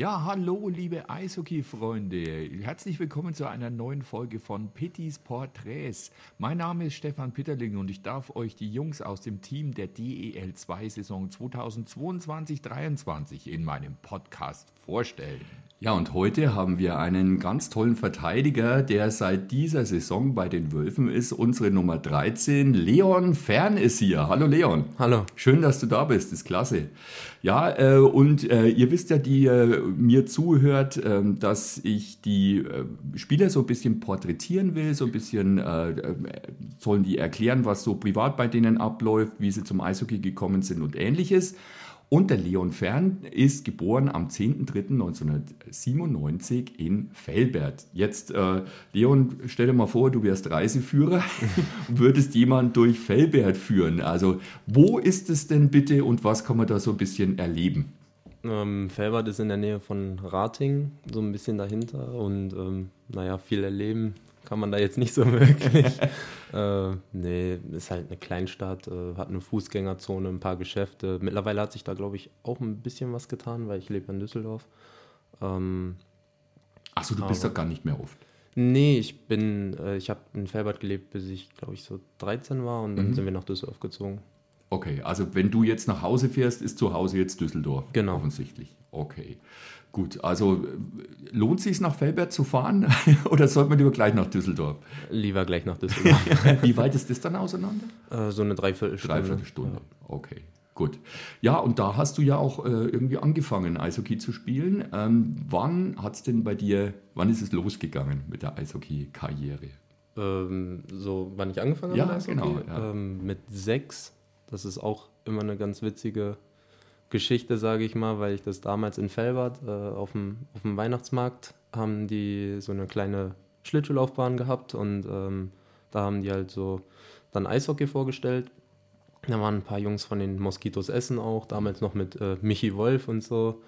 Ja, hallo, liebe Eishockey-Freunde. Herzlich willkommen zu einer neuen Folge von Pittys Porträts. Mein Name ist Stefan Pitterling und ich darf euch die Jungs aus dem Team der DEL 2 Saison 2022-23 in meinem Podcast vorstellen. Ja, und heute haben wir einen ganz tollen Verteidiger, der seit dieser Saison bei den Wölfen ist. Unsere Nummer 13, Leon Fern ist hier. Hallo Leon. Hallo. Schön, dass du da bist, ist klasse. Ja, äh, und äh, ihr wisst ja, die äh, mir zuhört, ähm, dass ich die äh, Spieler so ein bisschen porträtieren will, so ein bisschen äh, äh, sollen die erklären, was so privat bei denen abläuft, wie sie zum Eishockey gekommen sind und ähnliches. Und der Leon Fern ist geboren am 10.03.1997 in Velbert. Jetzt, äh, Leon, stell dir mal vor, du wärst Reiseführer und würdest jemanden durch Velbert führen. Also, wo ist es denn bitte und was kann man da so ein bisschen erleben? Ähm, Velbert ist in der Nähe von Rating, so ein bisschen dahinter und ähm, naja, viel erleben kann man da jetzt nicht so wirklich. äh, nee, ist halt eine Kleinstadt, äh, hat eine Fußgängerzone, ein paar Geschäfte. Mittlerweile hat sich da, glaube ich, auch ein bisschen was getan, weil ich lebe in Düsseldorf. Ähm, Achso, du bist doch gar nicht mehr oft. Nee, ich bin, äh, ich habe in Felbert gelebt, bis ich, glaube ich, so 13 war und dann mhm. sind wir nach Düsseldorf gezogen. Okay, also wenn du jetzt nach Hause fährst, ist zu Hause jetzt Düsseldorf. Genau. Offensichtlich. Okay. Gut, also lohnt es sich nach Felbert zu fahren oder sollte man lieber gleich nach Düsseldorf? Lieber gleich nach Düsseldorf. Wie weit ist das dann auseinander? Äh, so eine Dreiviertelstunde. Dreiviertelstunde, ja. okay. Gut. Ja, und da hast du ja auch äh, irgendwie angefangen, Eishockey zu spielen. Ähm, wann hat es denn bei dir, wann ist es losgegangen mit der Eishockey-Karriere? Ähm, so, wann ich angefangen ja, habe mit Eishockey? Genau, ja. ähm, mit sechs. Das ist auch immer eine ganz witzige Geschichte, sage ich mal, weil ich das damals in Fellbad äh, auf, dem, auf dem Weihnachtsmarkt haben die so eine kleine Schlittschuhlaufbahn gehabt und ähm, da haben die halt so dann Eishockey vorgestellt. Da waren ein paar Jungs von den Moskitos Essen auch, damals noch mit äh, Michi Wolf und so.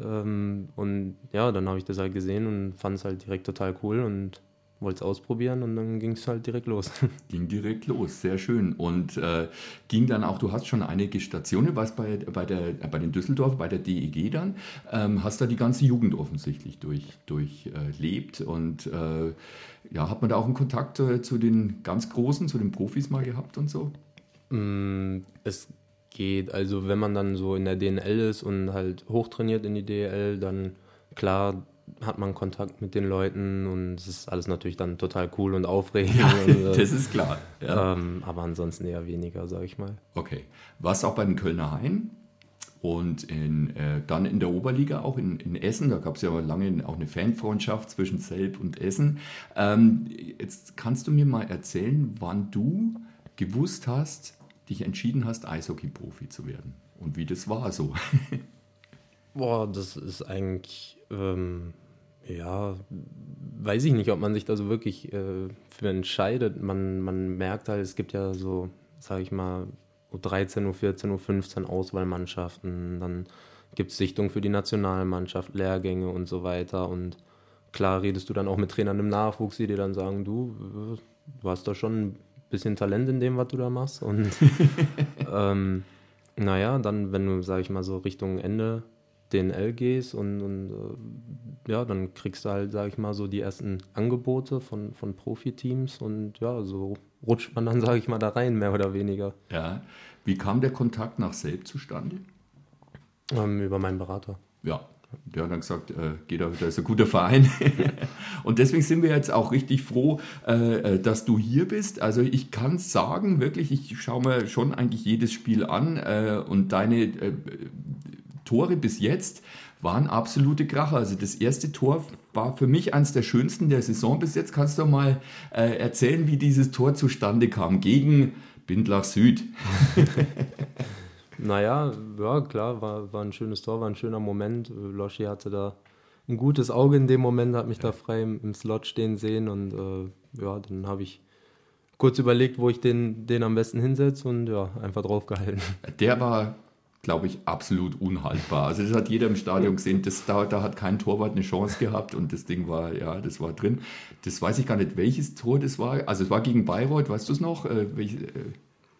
Ähm, und ja, dann habe ich das halt gesehen und fand es halt direkt total cool und wollte es ausprobieren und dann ging es halt direkt los. Ging direkt los, sehr schön. Und äh, ging dann auch, du hast schon einige Stationen, was bei, bei, der, bei den Düsseldorf, bei der DEG dann, ähm, hast da die ganze Jugend offensichtlich durchlebt durch, äh, und äh, ja, hat man da auch einen Kontakt äh, zu den ganz Großen, zu den Profis mal gehabt und so? Mm, es geht, also wenn man dann so in der DNL ist und halt hochtrainiert in die DL, dann klar, hat man Kontakt mit den Leuten und es ist alles natürlich dann total cool und aufregend. Ja, und, äh, das ist klar. Ja. Ähm, aber ansonsten eher weniger, sage ich mal. Okay. Warst auch bei den Kölner Haien und in, äh, dann in der Oberliga auch in, in Essen. Da gab es ja lange auch eine Fanfreundschaft zwischen Selb und Essen. Ähm, jetzt kannst du mir mal erzählen, wann du gewusst hast, dich entschieden hast, Eishockey-Profi zu werden und wie das war so. Boah, das ist eigentlich, ähm, ja, weiß ich nicht, ob man sich da so wirklich äh, für entscheidet. Man, man merkt halt, es gibt ja so, sage ich mal, U13, U14, U15 Auswahlmannschaften, dann gibt es Sichtungen für die Nationalmannschaft, Lehrgänge und so weiter. Und klar redest du dann auch mit Trainern im Nachwuchs, die dir dann sagen, du, du hast da schon ein bisschen Talent in dem, was du da machst. Und ähm, naja, dann, wenn du, sage ich mal, so Richtung Ende DNL gehst und, und äh, ja, dann kriegst du halt, sag ich mal, so die ersten Angebote von, von Profiteams und ja, so rutscht man dann, sage ich mal, da rein, mehr oder weniger. Ja. Wie kam der Kontakt nach Selb zustande? Ähm, über meinen Berater. Ja, der hat dann gesagt, äh, geht da, da ist ein guter Verein. und deswegen sind wir jetzt auch richtig froh, äh, äh dass du hier bist. Also ich kann sagen, wirklich, ich schaue mir schon eigentlich jedes Spiel an äh, und deine äh, Tore bis jetzt waren absolute Kracher. Also das erste Tor war für mich eines der schönsten der Saison bis jetzt. Kannst du mal äh, erzählen, wie dieses Tor zustande kam gegen Bindlach Süd? naja, ja klar, war, war ein schönes Tor, war ein schöner Moment. Loschi hatte da ein gutes Auge in dem Moment, hat mich da frei im, im Slot stehen sehen und äh, ja, dann habe ich kurz überlegt, wo ich den, den am besten hinsetze und ja, einfach draufgehalten. Der war glaube ich, absolut unhaltbar. Also das hat jeder im Stadion gesehen, das, da, da hat kein Torwart eine Chance gehabt und das Ding war, ja, das war drin. Das weiß ich gar nicht, welches Tor das war. Also es war gegen Bayreuth, weißt du es noch? Äh, welch, äh,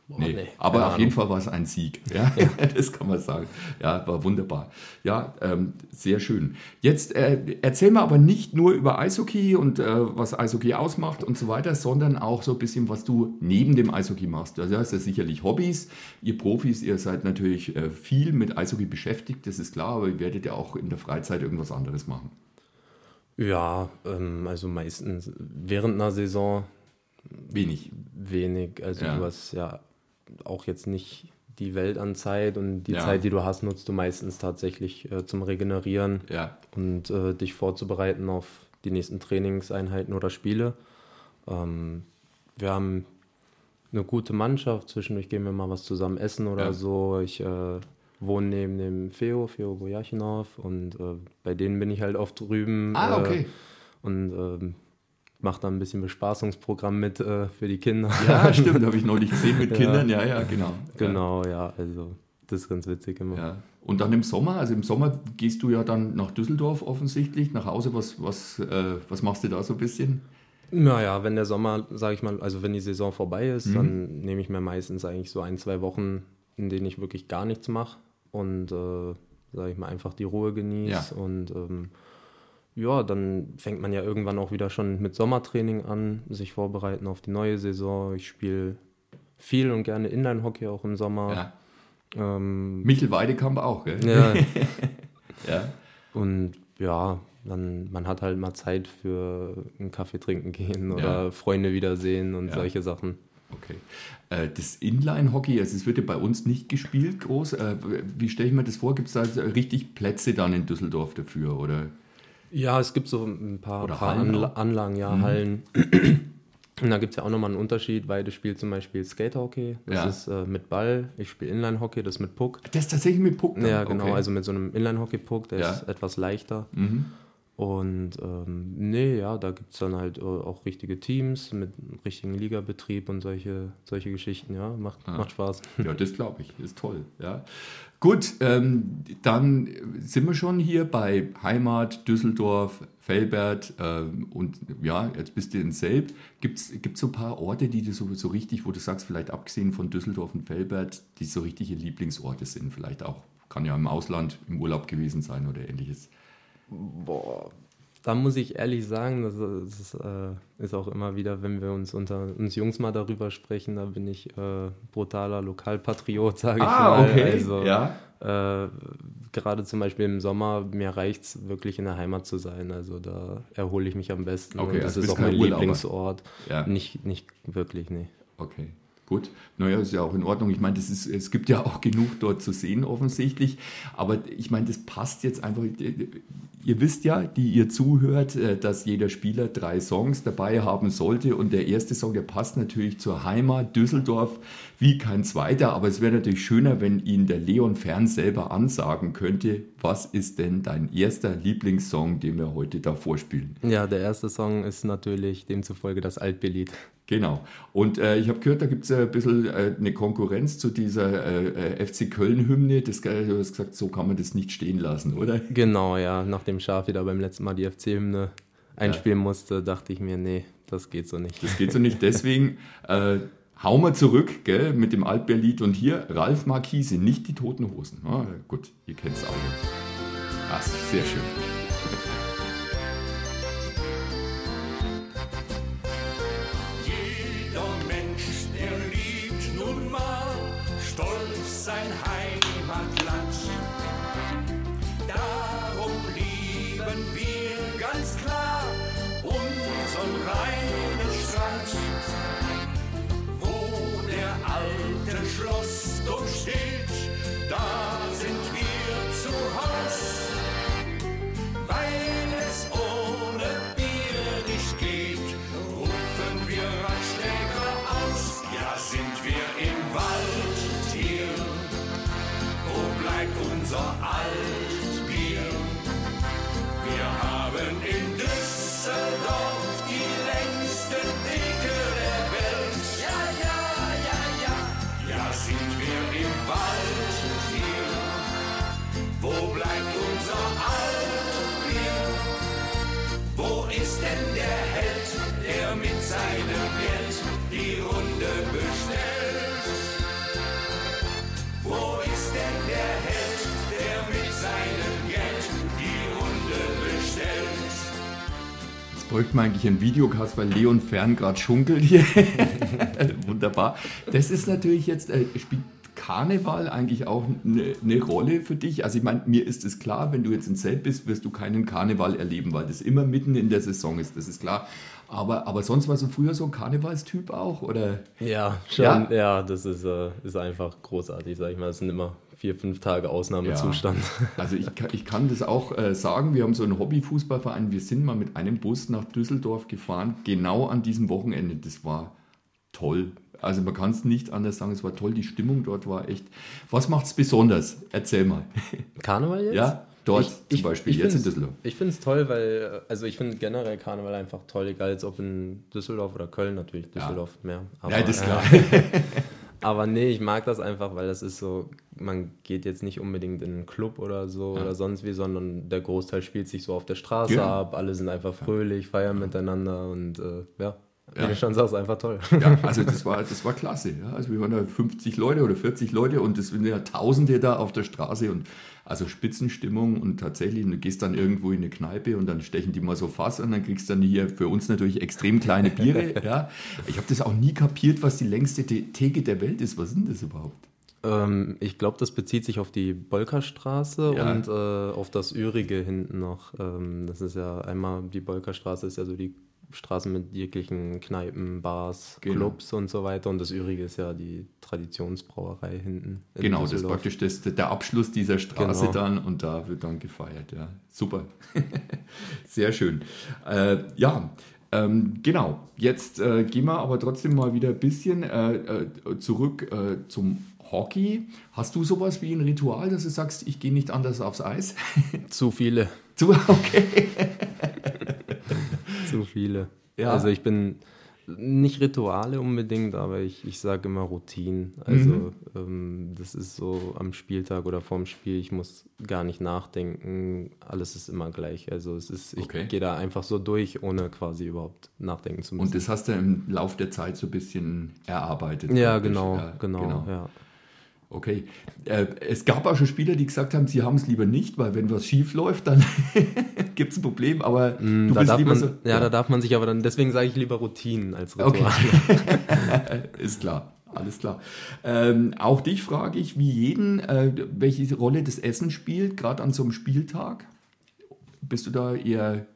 Boah, nee. nee. Aber auf jeden Fall war es ein Sieg. Ja? ja? das kann man sagen. Ja, war wunderbar. Ja, ähm, sehr schön. Jetzt äh, erzähl mal aber nicht nur über Eishockey und äh, was Eishockey ausmacht und so weiter, sondern auch so ein bisschen, was du neben dem Eishockey machst. Also hast ja sicherlich Hobbys. Ihr Profis, ihr seid natürlich äh, viel mit Eishockey beschäftigt, das ist klar, aber ihr werdet ja auch in der Freizeit irgendwas anderes machen. Ja, ähm, also meistens während einer Saison wenig. Wenig. Also ja. du hast ja auch jetzt nicht die Welt an Zeit und die ja. Zeit, die du hast, nutzt du meistens tatsächlich äh, zum Regenerieren ja. und äh, dich vorzubereiten auf die nächsten Trainingseinheiten oder Spiele. Ähm, wir haben eine gute Mannschaft, zwischendurch gehen wir mal was zusammen essen oder ja. so. Ich äh, wohne neben dem Feo, Feo Bojachinov und äh, bei denen bin ich halt oft drüben. Ah, okay. Äh, und ähm, mache da ein bisschen Bespaßungsprogramm mit äh, für die Kinder. Ja, stimmt, habe ich neulich gesehen mit Kindern, ja, ja, genau. Genau, ja, also das ist ganz witzig immer. Ja. Und dann im Sommer, also im Sommer gehst du ja dann nach Düsseldorf offensichtlich, nach Hause, was, was, äh, was machst du da so ein bisschen? Naja, wenn der Sommer, sage ich mal, also wenn die Saison vorbei ist, mhm. dann nehme ich mir meistens eigentlich so ein, zwei Wochen, in denen ich wirklich gar nichts mache und, äh, sage ich mal, einfach die Ruhe genieße ja. und ähm, ja, dann fängt man ja irgendwann auch wieder schon mit Sommertraining an, sich vorbereiten auf die neue Saison. Ich spiele viel und gerne Inline-Hockey auch im Sommer. Ja. Ähm, Michel Weidekamp auch, gell? Ja. ja. Und ja, dann man hat halt mal Zeit für einen Kaffee trinken gehen oder ja. Freunde wiedersehen und ja. solche Sachen. Okay. Äh, das Inline-Hockey, also es wird ja bei uns nicht gespielt groß. Äh, wie stelle ich mir das vor? Gibt es da richtig Plätze dann in Düsseldorf dafür? Oder? Ja, es gibt so ein paar, paar Anla Anlagen, ja, mhm. Hallen. Und da gibt es ja auch nochmal einen Unterschied. Weide spielt zum Beispiel Skaterhockey, das ja. ist äh, mit Ball. Ich spiele Inline-Hockey, das ist mit Puck. Das ist tatsächlich mit Puck? Dann? Ja, genau, okay. also mit so einem Inline-Hockey-Puck, der ja. ist etwas leichter. Mhm. Und ähm, nee, ja, da gibt es dann halt äh, auch richtige Teams mit richtigen Ligabetrieb und solche, solche Geschichten, ja, macht, ah. macht Spaß. Ja, das glaube ich, ist toll, ja. Gut, ähm, dann sind wir schon hier bei Heimat, Düsseldorf, Felbert ähm, und ja, jetzt bist du in Selb. Gibt es so ein paar Orte, die du so, so richtig, wo du sagst, vielleicht abgesehen von Düsseldorf und Felbert, die so richtige Lieblingsorte sind? Vielleicht auch, kann ja im Ausland im Urlaub gewesen sein oder ähnliches. Boah, da muss ich ehrlich sagen, das, ist, äh, ist, auch immer wieder, wenn wir uns unter uns Jungs mal darüber sprechen, da bin ich äh, brutaler Lokalpatriot, sage ich ah, mal. Okay. Also ja. äh, gerade zum Beispiel im Sommer, mir reicht es wirklich in der Heimat zu sein. Also da erhole ich mich am besten. Okay, und das also ist auch mein Urlauber. Lieblingsort. Ja. Nicht, nicht wirklich, nee. Okay. Gut, naja, ist ja auch in Ordnung. Ich meine, das ist, es gibt ja auch genug dort zu sehen offensichtlich. Aber ich meine, das passt jetzt einfach. Ihr wisst ja, die ihr zuhört, äh, dass jeder Spieler drei Songs dabei haben sollte. Und der erste Song, der passt natürlich zur Heimat Düsseldorf wie kein zweiter. Aber es wäre natürlich schöner, wenn ihn der Leon Fern selber ansagen könnte. Was ist denn dein erster Lieblingssong, den wir heute da vorspielen? Ja, der erste Song ist natürlich demzufolge das Altbelied. Genau. Und äh, ich habe gehört, da gibt es ein bisschen äh, eine Konkurrenz zu dieser äh, äh FC Köln-Hymne. du hast gesagt, so kann man das nicht stehen lassen, oder? Genau, ja. Nachdem Schaf wieder beim letzten Mal die FC-Hymne einspielen ja. musste, dachte ich mir, nee, das geht so nicht. Das geht so nicht. Deswegen äh, hauen wir zurück gell, mit dem Altberlied. Und hier Ralf Marquise, nicht die Toten Hosen. Ah, gut, ihr kennt es auch. Das sehr schön. Sind wir im bräuchte man eigentlich einen Videocast, weil Leon Fern gerade schunkelt hier. Wunderbar. Das ist natürlich jetzt, äh, spielt Karneval eigentlich auch eine, eine Rolle für dich? Also ich meine, mir ist es klar, wenn du jetzt in Zelt bist, wirst du keinen Karneval erleben, weil das immer mitten in der Saison ist, das ist klar. Aber, aber sonst warst du früher so ein Karnevalstyp auch, oder? Ja, schon. Ja, ja das ist, äh, ist einfach großartig, sag ich mal. Es sind immer vier, fünf Tage Ausnahmezustand. Ja. Also ich, ich kann das auch äh, sagen, wir haben so einen Hobbyfußballverein, wir sind mal mit einem Bus nach Düsseldorf gefahren, genau an diesem Wochenende. Das war toll. Also man kann es nicht anders sagen, es war toll, die Stimmung dort war echt. Was macht es besonders? Erzähl mal. Karneval jetzt? Ja, dort ich, zum Beispiel, ich jetzt in Düsseldorf. Ich finde es toll, weil, also ich finde generell Karneval einfach toll, egal jetzt ob in Düsseldorf oder Köln natürlich, Düsseldorf ja. mehr. Aber, ja, das ist klar. Aber nee, ich mag das einfach, weil das ist so, man geht jetzt nicht unbedingt in einen Club oder so ja. oder sonst wie, sondern der Großteil spielt sich so auf der Straße ja. ab, alle sind einfach fröhlich, feiern miteinander und äh, ja. Wie ja. du schon sagst, einfach toll. Ja, also das war, das war klasse. Ja. Also wir waren da 50 Leute oder 40 Leute und es sind ja Tausende da auf der Straße und also Spitzenstimmung und tatsächlich, du gehst dann irgendwo in eine Kneipe und dann stechen die mal so Fass und dann kriegst du dann hier für uns natürlich extrem kleine Biere. ja. Ich habe das auch nie kapiert, was die längste Theke der Welt ist. Was sind das überhaupt? Ähm, ich glaube, das bezieht sich auf die Bolkerstraße ja. und äh, auf das Ürige hinten noch. Ähm, das ist ja einmal, die Bolkerstraße ist ja so die Straßen mit jeglichen Kneipen, Bars, genau. Clubs und so weiter. Und das Übrige ist ja die Traditionsbrauerei hinten. Genau, das ist praktisch das, der Abschluss dieser Straße genau. dann und da wird dann gefeiert. Ja, super. Sehr schön. Äh, ja, ähm, genau. Jetzt äh, gehen wir aber trotzdem mal wieder ein bisschen äh, äh zurück äh, zum Hockey. Hast du sowas wie ein Ritual, dass du sagst, ich gehe nicht anders aufs Eis? Zu viele. Zu, okay. Zu viele. Ja. Also ich bin nicht Rituale unbedingt, aber ich, ich sage immer Routinen. Also mhm. ähm, das ist so am Spieltag oder vorm Spiel, ich muss gar nicht nachdenken, alles ist immer gleich. Also es ist, ich okay. gehe da einfach so durch, ohne quasi überhaupt nachdenken zu müssen. Und das hast du im Laufe der Zeit so ein bisschen erarbeitet. Ja, genau, ja, genau, genau. Ja. Okay. Äh, es gab auch schon Spieler, die gesagt haben, sie haben es lieber nicht, weil wenn was schief läuft, dann gibt es ein Problem. Aber mm, du da bist lieber man, so. Ja, ja, da darf man sich aber dann, deswegen sage ich lieber Routinen als Ritual. Okay. Ist klar. Alles klar. Ähm, auch dich frage ich, wie jeden, äh, welche Rolle das Essen spielt, gerade an so einem Spieltag. Bist du da eher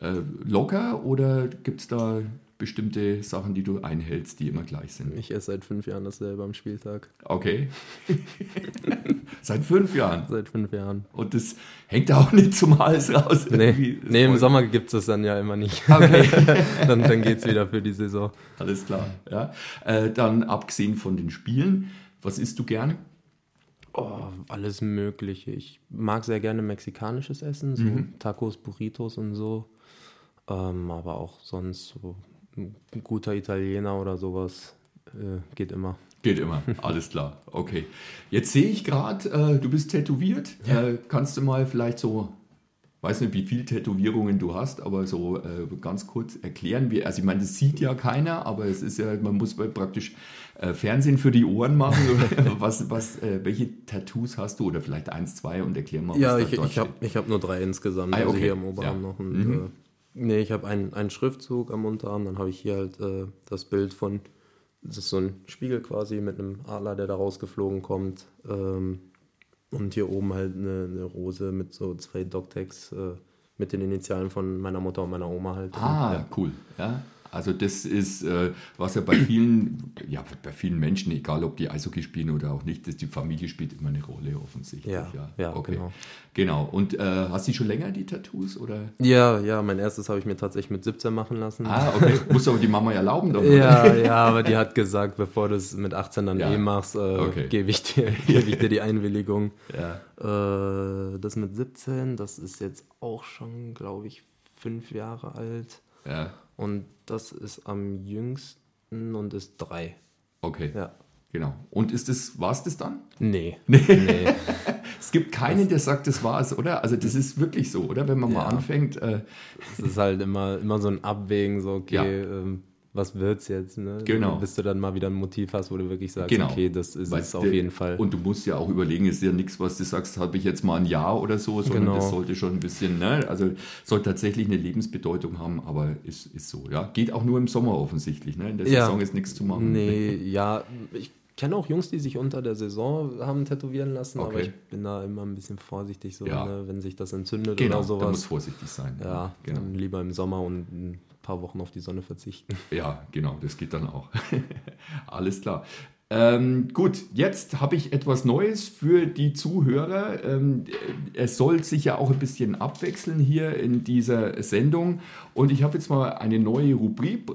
äh, locker oder gibt es da bestimmte Sachen, die du einhältst, die immer gleich sind? Ich esse seit fünf Jahren dasselbe am Spieltag. Okay. seit fünf Jahren? Seit fünf Jahren. Und das hängt auch nicht zum Hals raus? Nee, nee im Sommer gibt es das dann ja immer nicht. Okay. dann dann geht es wieder für die Saison. Alles klar. Ja. Äh, dann abgesehen von den Spielen, was isst du gern? Oh, alles Mögliche. Ich mag sehr gerne mexikanisches Essen, so mhm. Tacos, Burritos und so. Ähm, aber auch sonst so ein guter Italiener oder sowas äh, geht immer. Geht immer, alles klar. Okay. Jetzt sehe ich gerade, äh, du bist tätowiert. Ja. Äh, kannst du mal vielleicht so, weiß nicht, wie viele Tätowierungen du hast, aber so äh, ganz kurz erklären, wie, also ich meine, das sieht ja keiner, aber es ist ja, man muss praktisch äh, Fernsehen für die Ohren machen. was, was, äh, welche Tattoos hast du oder vielleicht eins, zwei und erklär mal, was ja, ich, ich habe hab nur drei insgesamt, ah, okay. also hier im Oberarm ja. noch. Und, mhm. Nee, ich habe einen, einen Schriftzug am Unterarm, dann habe ich hier halt äh, das Bild von, das ist so ein Spiegel quasi mit einem Adler, der da rausgeflogen kommt. Ähm, und hier oben halt eine, eine, Rose mit so zwei Doctex äh, mit den Initialen von meiner Mutter und meiner Oma halt. Ah, ja. cool. Ja, also das ist, äh, was ja bei vielen, ja, bei vielen Menschen, egal ob die Eishockey spielen oder auch nicht, dass die Familie spielt immer eine Rolle offensichtlich. Ja, ja, ja okay. genau. Genau. Und äh, hast du schon länger die Tattoos oder? Ja, ja. Mein erstes habe ich mir tatsächlich mit 17 machen lassen. Ah, okay. Muss aber die Mama erlauben, doch. ja, ja. Aber die hat gesagt, bevor du es mit 18 dann ja. eh machst, äh, okay. gebe ich, dir, geb ich dir die Einwilligung. ja. Äh, das mit 17, das ist jetzt auch schon, glaube ich, fünf Jahre alt. Ja. Und das ist am jüngsten und ist drei. Okay. Ja. Genau. Und ist das, war es das dann? Nee. Nee. nee. es gibt keinen, der sagt, das war es, oder? Also das ist wirklich so, oder? Wenn man ja. mal anfängt. Äh es ist halt immer, immer so ein Abwägen, so, okay, ja. ähm, was wird's jetzt? Ne? Genau. Bis du dann mal wieder ein Motiv hast, wo du wirklich sagst, Genau. okay, das ist Weil es auf jeden Fall. Und du musst ja auch überlegen, es ist ja nichts, was du sagst, habe ich jetzt mal ein Jahr oder so, sondern Genau. das sollte schon ein bisschen, ne? also soll tatsächlich eine Lebensbedeutung haben, aber ist, ist so, ja. Geht auch nur im Sommer offensichtlich, ne? In der Ja. Saison ist nichts zu machen. Nee, ja, ich kenne auch Jungs, die sich unter der Saison haben tätowieren lassen, aber Okay. ich bin da immer ein bisschen vorsichtig, so, Ja. ne, wenn sich das entzündet Genau, oder da muss sowas. vorsichtig sein. Ja, genau. lieber im Sommer und paar Wochen auf die Sonne verzichten. Ja, genau, das geht dann auch. Alles klar. Ähm, gut, jetzt habe ich etwas Neues für die Zuhörer. Ähm, es soll sich ja auch ein bisschen abwechseln hier in dieser Sendung. Und ich habe jetzt mal eine neue Rubrik.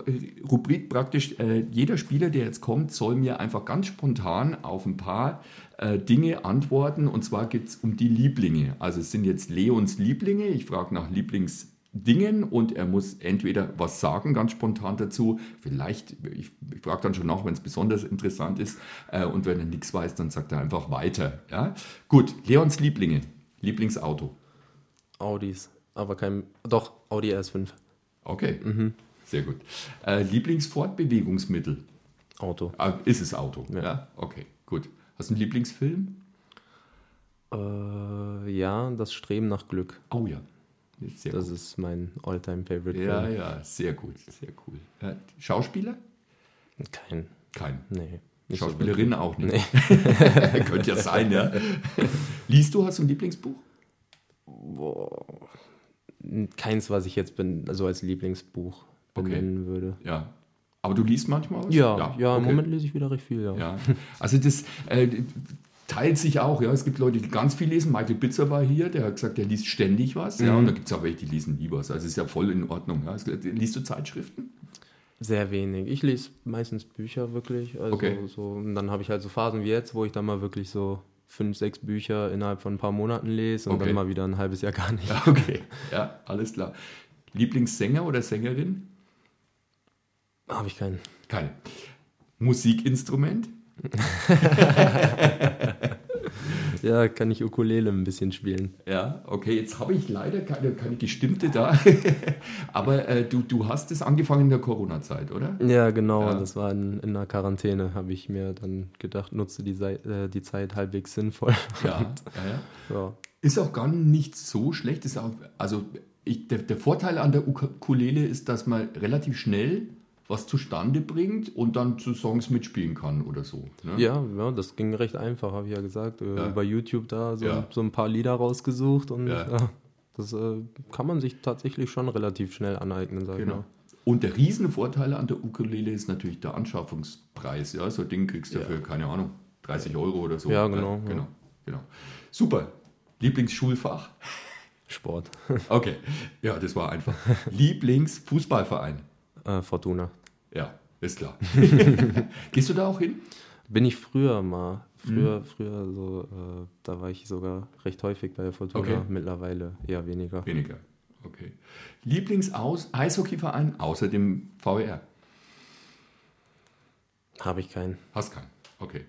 Rubrik praktisch, äh, jeder Spieler, der jetzt kommt, soll mir einfach ganz spontan auf ein paar äh, Dinge antworten. Und zwar geht es um die Lieblinge. Also es sind jetzt Leons Lieblinge. Ich frage nach Lieblings. Dingen und er muss entweder was sagen, ganz spontan dazu, vielleicht, ich, ich frage dann schon nach, wenn es besonders interessant ist äh, und wenn er nichts weiß, dann sagt er einfach weiter. Ja? Gut, Leons Lieblinge, Lieblingsauto. Audis, aber kein, doch, Audi RS5, Okay, sehr gut. Äh, Lieblingsfortbewegungsmittel, Auto. ah, ist es Auto? Ja. Ja. okay, gut. Hast du einen Lieblingsfilm? Äh, ja, das Streben nach Glück. Oh ja, sehr Das gut. ist mein All-Time-Favorite Ja, Film. ja, sehr gut, sehr cool. Ja, Schauspieler? Kein, Kein. nee. nicht so Schauspielerin auch nicht. Nee. Könnte ja sein, ja. Liest du, hast du ein Lieblingsbuch? Keins, was ich jetzt bin, also als Lieblingsbuch Okay. benennen würde. Ja. Aber du liest manchmal was? Ja, ja, im okay. Moment lese ich wieder recht viel, ja. Ja. Also das äh, teilt sich auch, ja. Es gibt Leute, die ganz viel lesen. Michael Bitzer war hier, der hat gesagt, der liest ständig was. Ja, Mhm. und da gibt es auch welche, die lesen nie was. Also ist ja voll in Ordnung. Ja. Es- Liest du Zeitschriften? Sehr wenig. Ich lese meistens Bücher wirklich. Also Okay. so, und dann habe ich halt so Phasen wie jetzt, wo ich dann mal wirklich so fünf, sechs Bücher innerhalb von ein paar Monaten lese und Okay. dann mal wieder ein halbes Jahr gar nicht. Ja, okay. Ja, alles klar. Lieblingssänger oder Sängerin? Habe ich keinen. Keine. Musikinstrument? Ja, kann ich Ukulele ein bisschen spielen. Ja, okay, jetzt habe ich leider keine, keine gestimmte da. Aber äh, du, du hast es angefangen in der Corona-Zeit, oder? Ja, genau. Ja. Das war in, in der Quarantäne, habe ich mir dann gedacht, nutze die, äh, die Zeit halbwegs sinnvoll. Ja, ja, ja. Ja. Ist auch gar nicht so schlecht. Ist auch, also ich, der, der Vorteil an der Ukulele ist, dass man relativ schnell was zustande bringt und dann zu Songs mitspielen kann oder so. Ne? Ja, ja, das ging recht einfach, habe ich ja gesagt. Äh, Ja. Über YouTube da so, Ja. so ein paar Lieder rausgesucht und Ja. das äh, kann man sich tatsächlich schon relativ schnell aneignen, sag ich Genau. mal. Und der Riesenvorteil an der Ukulele ist natürlich der Anschaffungspreis. Ja, so ein Ding kriegst du Ja. für, keine Ahnung, 30 Euro oder so. Ja, genau, ja. genau, genau. Super. Lieblingsschulfach? Sport. Okay. Ja, das war einfach. Lieblingsfußballverein? äh, Fortuna. Ja, ist klar. Gehst du da auch hin? Bin ich früher mal. Mhm. Früher, früher so, äh, da war ich sogar recht häufig bei der Fortuna. Okay. Mittlerweile eher weniger. Weniger. Okay. Lieblings-Eishockeyverein außer dem VR? Habe ich keinen. Hast keinen. Okay.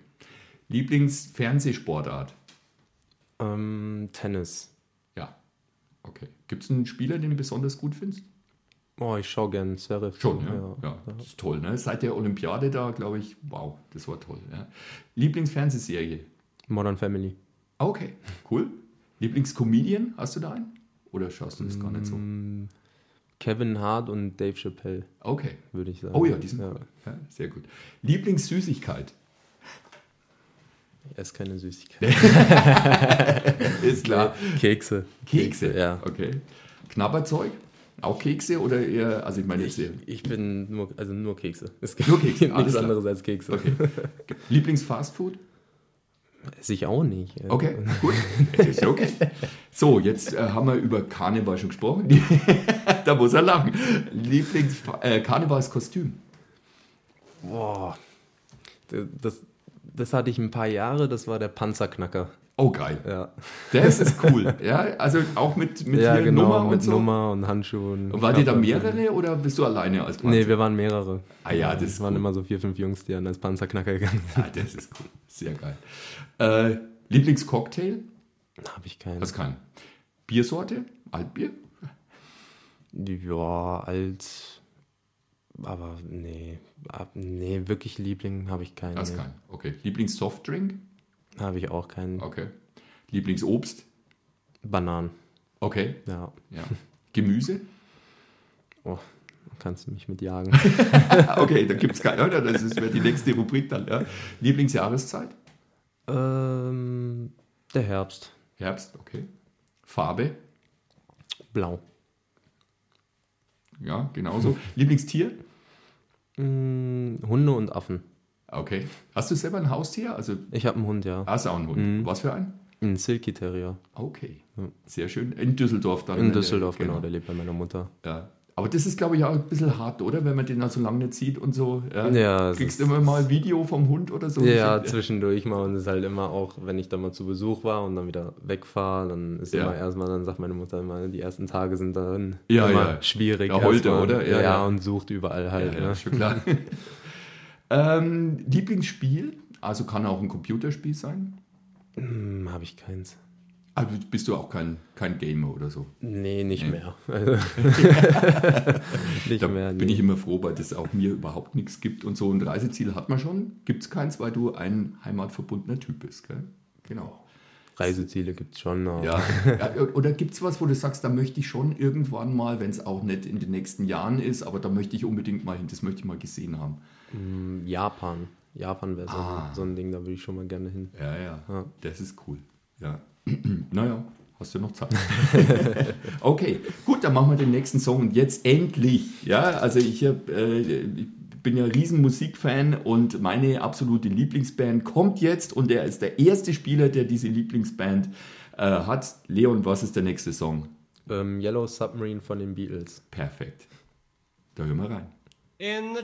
Lieblingsfernsehsportart? Ähm, Tennis. Ja. Okay. Gibt es einen Spieler, den du besonders gut findest? Oh, ich schaue gern Zverev. Schon, ja. ja. Das ist toll, ne? Seit der Olympiade da, glaube ich, wow, das war toll. Ja. Lieblingsfernsehserie? Modern Family. Okay, cool. Lieblingscomedian, hast du da einen? Oder schaust du das gar nicht so? Mm, Kevin Hart und Dave Chappelle, Okay. würde ich sagen. Oh ja, die sind ja. cool. Ja, sehr gut. Lieblingssüßigkeit? Ich esse keine Süßigkeit. Ist klar. Kekse. Kekse, Ja. Okay. Knabberzeug? Auch Kekse oder eher, also ich meine jetzt Ich, ich bin nur, also nur Kekse. Es gibt Nur Kekse, alles nichts klar. anderes als Kekse. Okay. Lieblingsfastfood? Esse ich auch nicht. Also, Okay, gut. Ist okay. So, jetzt äh, haben wir über Karneval schon gesprochen. da muss er lachen. Lieblings-Karnevalskostüm? Boah. Das, das hatte ich ein paar Jahre, das war der Panzerknacker. Oh, geil. Ja, Das ist cool. Ja, also auch mit, mit ja genau, Nummer und mit so. Nummer und Handschuhen. Und War ihr da mehrere oder bist du alleine als Panzer? Nee, wir waren mehrere. Ah ja, das Es waren cool. immer so vier, fünf Jungs, die an als Panzerknacker gegangen sind. Ah, das ist cool. Sehr geil. Äh, Lieblingscocktail? Habe ich keinen. Hast keinen. Biersorte? Altbier? Ja, als aber nee, nee, wirklich Liebling habe ich keinen. Hast nee. keinen. Okay. Lieblingssoftdrink? Habe ich auch keinen. Okay. Lieblingsobst? Bananen, Okay. ja. Ja. Gemüse? Oh, kannst du mich mit jagen. okay, da gibt es keinen. Oder? Das ist- wäre die nächste Rubrik dann. Ja. Lieblingsjahreszeit? ähm, der Herbst, Herbst, okay. Farbe? blau. Ja, genauso. Lieblingstier? Mm, Hunde und Affen. Okay. Hast du selber ein Haustier? Also Ich habe einen Hund, ja. hast du auch einen Hund. Was für einen? Ein Silky Terrier. Okay. Sehr schön. In Düsseldorf dann. In äh, Düsseldorf, genau. Der lebt bei meiner Mutter. Ja. Aber das ist, glaube ich, auch ein bisschen hart, oder? Wenn man den dann so lange nicht sieht und so. Ja. Ja, Kriegst immer mal ein Video vom Hund oder so? Ja, zwischendurch mal und es ist halt immer auch, wenn ich dann mal zu Besuch war und dann wieder wegfahre, dann ist Ja. immer erstmal, dann sagt meine Mutter immer, die ersten Tage sind dann Ja, immer ja. schwierig. Da heult er, oder? Ja, Ja, ja. und sucht überall halt. ja, ja, ne? schon klar. ähm, Lieblingsspiel? Also kann auch ein Computerspiel sein. Hm, Habe ich keins. Also bist du auch kein, kein Gamer oder so? Nee, nicht Nee. mehr. Also, nicht Da mehr. bin nee. ich immer froh, weil das auch mir überhaupt nichts gibt. Und so ein Reiseziel hat man schon. Gibt es keins, weil du ein heimatverbundener Typ bist. Gell? Genau. Reiseziele gibt es schon. Ja. ja oder gibt es was, wo du sagst, da möchte ich schon irgendwann mal, wenn es auch nicht in den nächsten Jahren ist, aber da möchte ich unbedingt mal hin, das möchte ich mal gesehen haben. Hm, Japan. Japan wäre so, Ah. so ein Ding, da würde ich schon mal gerne hin. Ja, ja, Ja. das ist cool. Ja. naja, hast du noch Zeit. okay, gut, dann machen wir den nächsten Song und jetzt endlich. Ja, also ich, hab, äh, bin ja riesen Musikfan und meine absolute Lieblingsband kommt jetzt und er ist der erste Spieler, der diese Lieblingsband äh, hat. Leon, was ist der nächste Song? Ähm, Yellow Submarine von den Beatles. Perfekt. Da hören wir rein. In the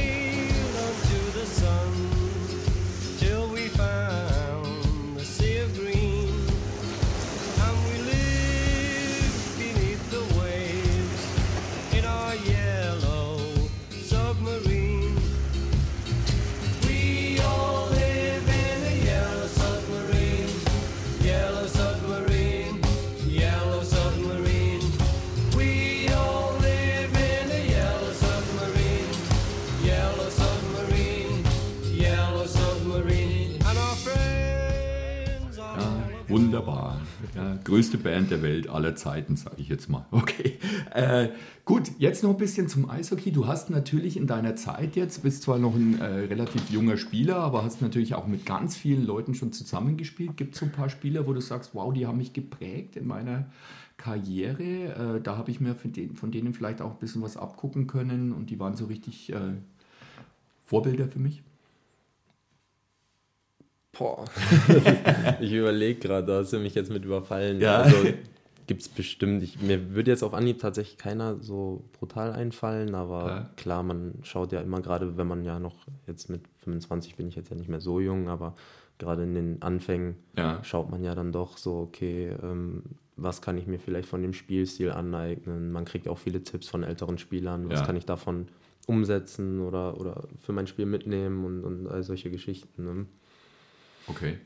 größte Band der Welt aller Zeiten, sage ich jetzt mal. Okay. Äh, gut, jetzt noch ein bisschen zum Eishockey. Du hast natürlich in deiner Zeit jetzt, bist zwar noch ein äh, relativ junger Spieler, aber hast natürlich auch mit ganz vielen Leuten schon zusammengespielt. Gibt es so ein paar Spieler, wo du sagst, wow, die haben mich geprägt in meiner Karriere? Äh, da habe ich mir von denen, von denen vielleicht auch ein bisschen was abgucken können und die waren so richtig äh, Vorbilder für mich. Boah. ich überlege gerade, da hast du mich jetzt mit überfallen. Ja. Also, gibt es bestimmt. Ich, mir würde jetzt auf Anhieb tatsächlich keiner so brutal einfallen, aber Ja. klar, man schaut ja immer gerade, wenn man ja noch jetzt mit 25 bin ich jetzt ja nicht mehr so jung, aber gerade in den Anfängen Ja. schaut man ja dann doch so, okay, ähm, was kann ich mir vielleicht von dem Spielstil aneignen? Man kriegt auch viele Tipps von älteren Spielern, was Ja. kann ich davon umsetzen oder, oder für mein Spiel mitnehmen und, und all solche Geschichten. Ne? Okay.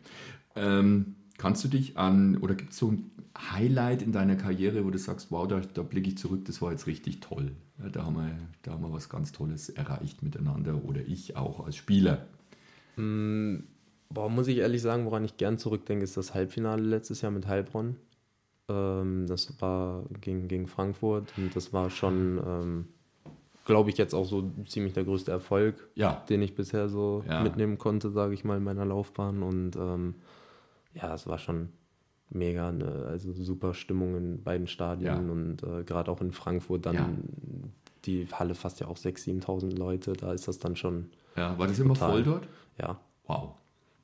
Ähm, kannst du dich an, oder gibt es so ein Highlight in deiner Karriere, wo du sagst, wow, da, da blicke ich zurück, das war jetzt richtig toll. Ja, da, haben wir, da haben wir was ganz Tolles erreicht miteinander oder ich auch als Spieler. Boah, muss ich ehrlich sagen, woran ich gern zurückdenke, ist das Halbfinale letztes Jahr mit Heilbronn. Ähm, das war gegen, gegen Frankfurt und das war schon, ähm, glaube ich, jetzt auch so ziemlich der größte Erfolg, Ja. den ich bisher so Ja. mitnehmen konnte, sage ich mal, in meiner Laufbahn. Und ähm, ja, es war schon mega, ne? also super Stimmung in beiden Stadien Ja. und äh, gerade auch in Frankfurt dann die Halle fast ja auch 6.000, 7.000 Leute, da ist das dann schon, Ja, war das immer Total. voll dort? ja, Wow.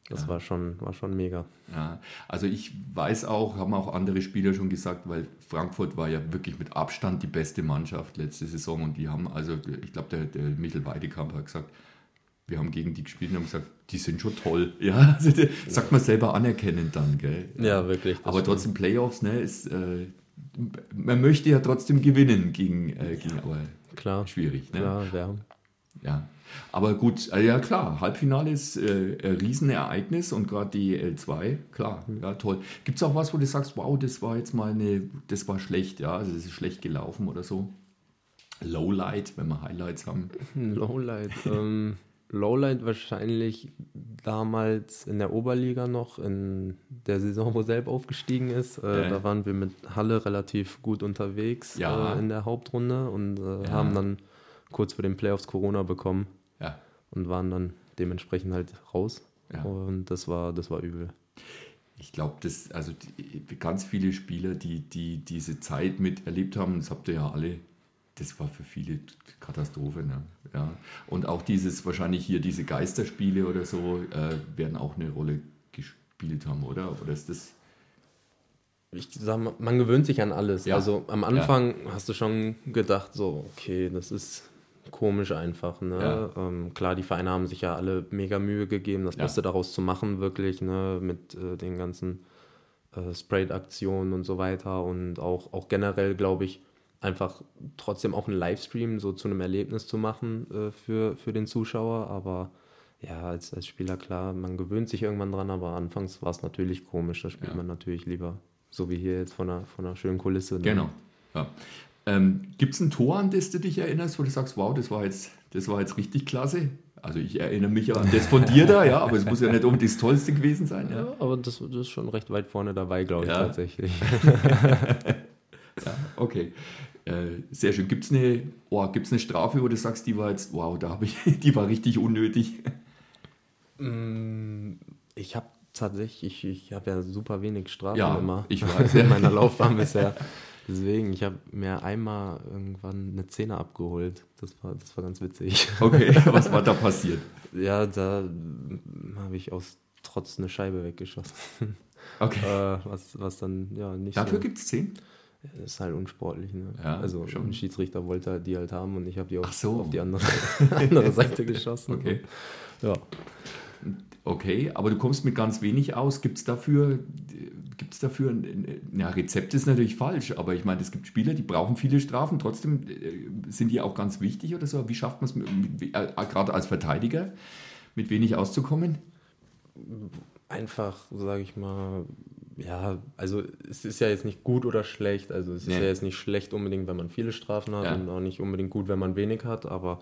Das war schon, war schon mega. Ja, also ich weiß auch, haben auch andere Spieler schon gesagt, weil Frankfurt war ja wirklich mit Abstand die beste Mannschaft letzte Saison und die haben, also ich glaube, der, der Michel Weidekamp hat gesagt, wir haben gegen die gespielt und haben gesagt, die sind schon toll. Ja, also sagt man selber anerkennend dann, gell? Ja, wirklich. Aber stimmt. trotzdem Playoffs, ne, ist, äh, man möchte ja trotzdem gewinnen gegen, äh, gegen aber Klar, schwierig. Ne? klar, ja. Ja, aber gut, äh, ja klar, Halbfinale ist äh, ein Riesenereignis und gerade die L2, klar, ja toll. Gibt es auch was, wo du sagst, wow, das war jetzt mal eine, das war schlecht, ja, also das ist schlecht gelaufen oder so? Lowlight, wenn wir Highlights haben. Lowlight. ähm, Lowlight wahrscheinlich damals in der Oberliga noch, in der Saison, wo Selb aufgestiegen ist. Äh, Ja. Da waren wir mit Halle relativ gut unterwegs Ja. äh, in der Hauptrunde und äh, Ja. haben dann kurz vor den Playoffs Corona bekommen und waren dann dementsprechend halt raus. Ja. Und das war, das war übel. ich glaube, das, also die, ganz viele Spieler, die, die diese Zeit miterlebt haben, das habt ihr ja alle, das war für viele Katastrophe. Ne? Ja. Und auch dieses, wahrscheinlich hier diese Geisterspiele oder so, äh, werden auch eine Rolle gespielt haben, oder? Oder ist das. Ich sag mal, man gewöhnt sich an alles. Ja. Also am Anfang hast du schon gedacht, so, okay, das ist komisch einfach. Ne? Ja. Ähm, klar, die Vereine haben sich ja alle mega Mühe gegeben, das Ja. Beste daraus zu machen, wirklich, ne? mit äh, den ganzen äh, Sprayed-Aktionen und so weiter. Und auch, auch generell, glaube ich, einfach trotzdem auch einen Livestream so zu einem Erlebnis zu machen äh, für, für den Zuschauer. Aber ja, als, als Spieler klar, man gewöhnt sich irgendwann dran, aber anfangs war es natürlich komisch. Da spielt Ja. man natürlich lieber so wie hier jetzt von einer, von einer schönen Kulisse. ne? Genau. Ja. Ähm, Gibt es ein Tor, an das du dich erinnerst, wo du sagst, wow, das war jetzt, das war jetzt richtig klasse? Also ich erinnere mich an das von dir da, ja, aber es muss ja nicht unbedingt das Tollste gewesen sein. Ja. Ja, aber das, das ist schon recht weit vorne dabei, glaube ich, Ja. tatsächlich. Ja, okay. Äh, sehr schön. Gibt es eine, oh, gibt's eine Strafe, wo du sagst, die war jetzt, wow, da habe ich, die war richtig unnötig? Mm, ich habe tatsächlich, ich, ich habe ja super wenig Strafen Ja, immer ich weiß, ja. in meiner Laufbahn bisher. Deswegen, ich habe mir einmal irgendwann eine Zehner abgeholt. Das war, das war ganz witzig. Okay, was war da passiert? Ja, da habe ich aus Trotz eine Scheibe weggeschossen. Okay. äh, was, was dann ja nicht Dafür so. gibt es zehn? Das ist halt unsportlich, ne? Ja, also schon. ein Schiedsrichter wollte halt die halt haben und ich habe die auf, Ach so. auf die andere, andere Seite geschossen. Okay. Ja. Okay, aber du kommst mit ganz wenig aus. Gibt es dafür, gibt's dafür ein, ja, Rezept ist natürlich falsch, aber ich meine, es gibt Spieler, die brauchen viele Strafen, trotzdem äh, sind die auch ganz wichtig oder so. Wie schafft man es, äh, gerade als Verteidiger, mit wenig auszukommen? Einfach, sage ich mal, ja, also es ist ja jetzt nicht gut oder schlecht. Also es ist Nee. ja jetzt nicht schlecht unbedingt, wenn man viele Strafen hat Ja. und auch nicht unbedingt gut, wenn man wenig hat, aber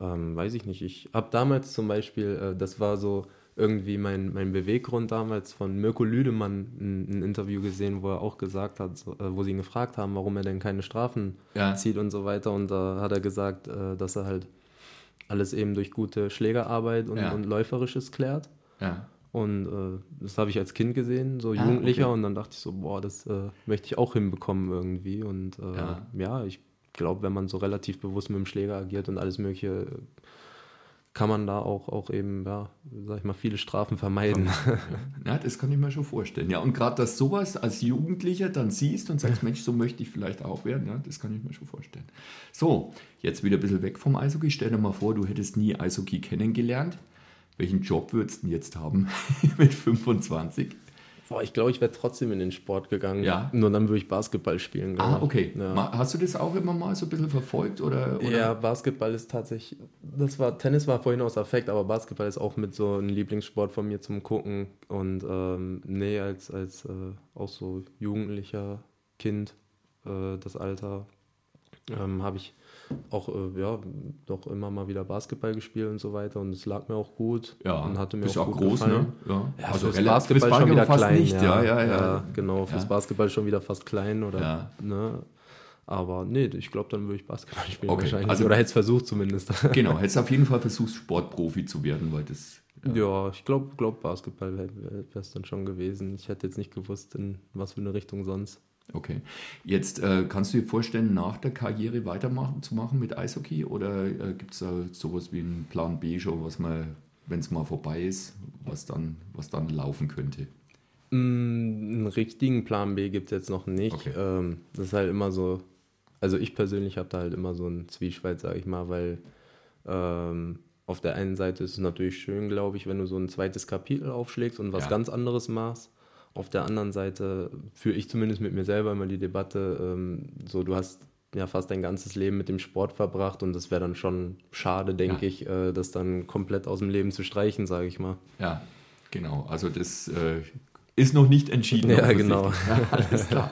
ähm, weiß ich nicht. Ich habe damals zum Beispiel, äh, das war so irgendwie mein, mein Beweggrund damals von Mirko Lüdemann ein, ein Interview gesehen, wo er auch gesagt hat, so, äh, wo sie ihn gefragt haben, warum er denn keine Strafen Ja. zieht und so weiter. Und da hat er gesagt, äh, dass er halt alles eben durch gute Schlägerarbeit und, Ja. und Läuferisches klärt. Ja. Und äh, das habe ich als Kind gesehen, so Ah, Jugendlicher. okay. Und dann dachte ich so, boah, das äh, möchte ich auch hinbekommen irgendwie. Und äh, Ja. ja. ich glaube, wenn man so relativ bewusst mit dem Schläger agiert und alles Mögliche, kann man da auch, auch eben, ja, sag ich mal, viele Strafen vermeiden. Ja, das kann ich mir schon vorstellen. Ja, und gerade, dass sowas als Jugendlicher dann siehst und sagst, Mensch, so möchte ich vielleicht auch werden, ja, das kann ich mir schon vorstellen. So, jetzt wieder ein bisschen weg vom Eishockey. Stell dir mal vor, du hättest nie Eishockey kennengelernt. Welchen Job würdest du denn jetzt haben mit 25? Boah, ich glaube, ich wäre trotzdem in den Sport gegangen. Ja. Nur dann würde ich Basketball spielen. Ah, ich. okay. Ja. Hast du das auch immer mal so ein bisschen verfolgt? Oder, oder? Ja, Basketball ist tatsächlich, das war, Tennis war vorhin aus Affekt, aber Basketball ist auch mit so ein Lieblingssport von mir zum Gucken. Und ähm, nee, als, als äh, auch so jugendlicher Kind, äh, das Alter, ähm, habe ich auch, äh, ja, doch immer mal wieder Basketball gespielt und so weiter. Und es lag mir auch gut Ja, und hatte mir bist auch, auch gut groß, gefallen. ne? Ja, Ja, also fürs Basketball fürs schon wieder fast klein. nicht, ja, ja, ja. genau, fürs Ja. Basketball schon wieder fast klein oder, Ja. ne? Aber nee, ich glaube, dann würde ich Basketball spielen Okay, wahrscheinlich. also- oder hätte es versucht zumindest. Genau, hättest auf jeden Fall versucht, Sportprofi zu werden, weil das. Ja, ich glaube, glaub Basketball wäre es dann schon gewesen. Ich hätte jetzt nicht gewusst, in was für eine Richtung sonst. Okay. Jetzt äh, kannst du dir vorstellen, nach der Karriere weitermachen zu machen mit Eishockey oder äh, gibt es da sowas wie einen Plan B schon, was man, wenn es mal vorbei ist, was dann, was dann laufen könnte? Mm, Einen richtigen Plan B gibt es jetzt noch nicht. Okay. Ähm, das ist halt immer so, also ich persönlich habe da halt immer so einen Zwiespalt, sage ich mal, weil ähm, auf der einen Seite ist es natürlich schön, glaube ich, wenn du so ein zweites Kapitel aufschlägst und was Ja. ganz anderes machst. Auf der anderen Seite führe ich zumindest mit mir selber immer die Debatte, ähm, so du hast ja fast dein ganzes Leben mit dem Sport verbracht und das wäre dann schon schade, denke Ja. ich, äh, das dann komplett aus dem Leben zu streichen, sage ich mal. Ja, genau. Also das äh, ist noch nicht entschieden. Ja, genau. Ja, alles klar.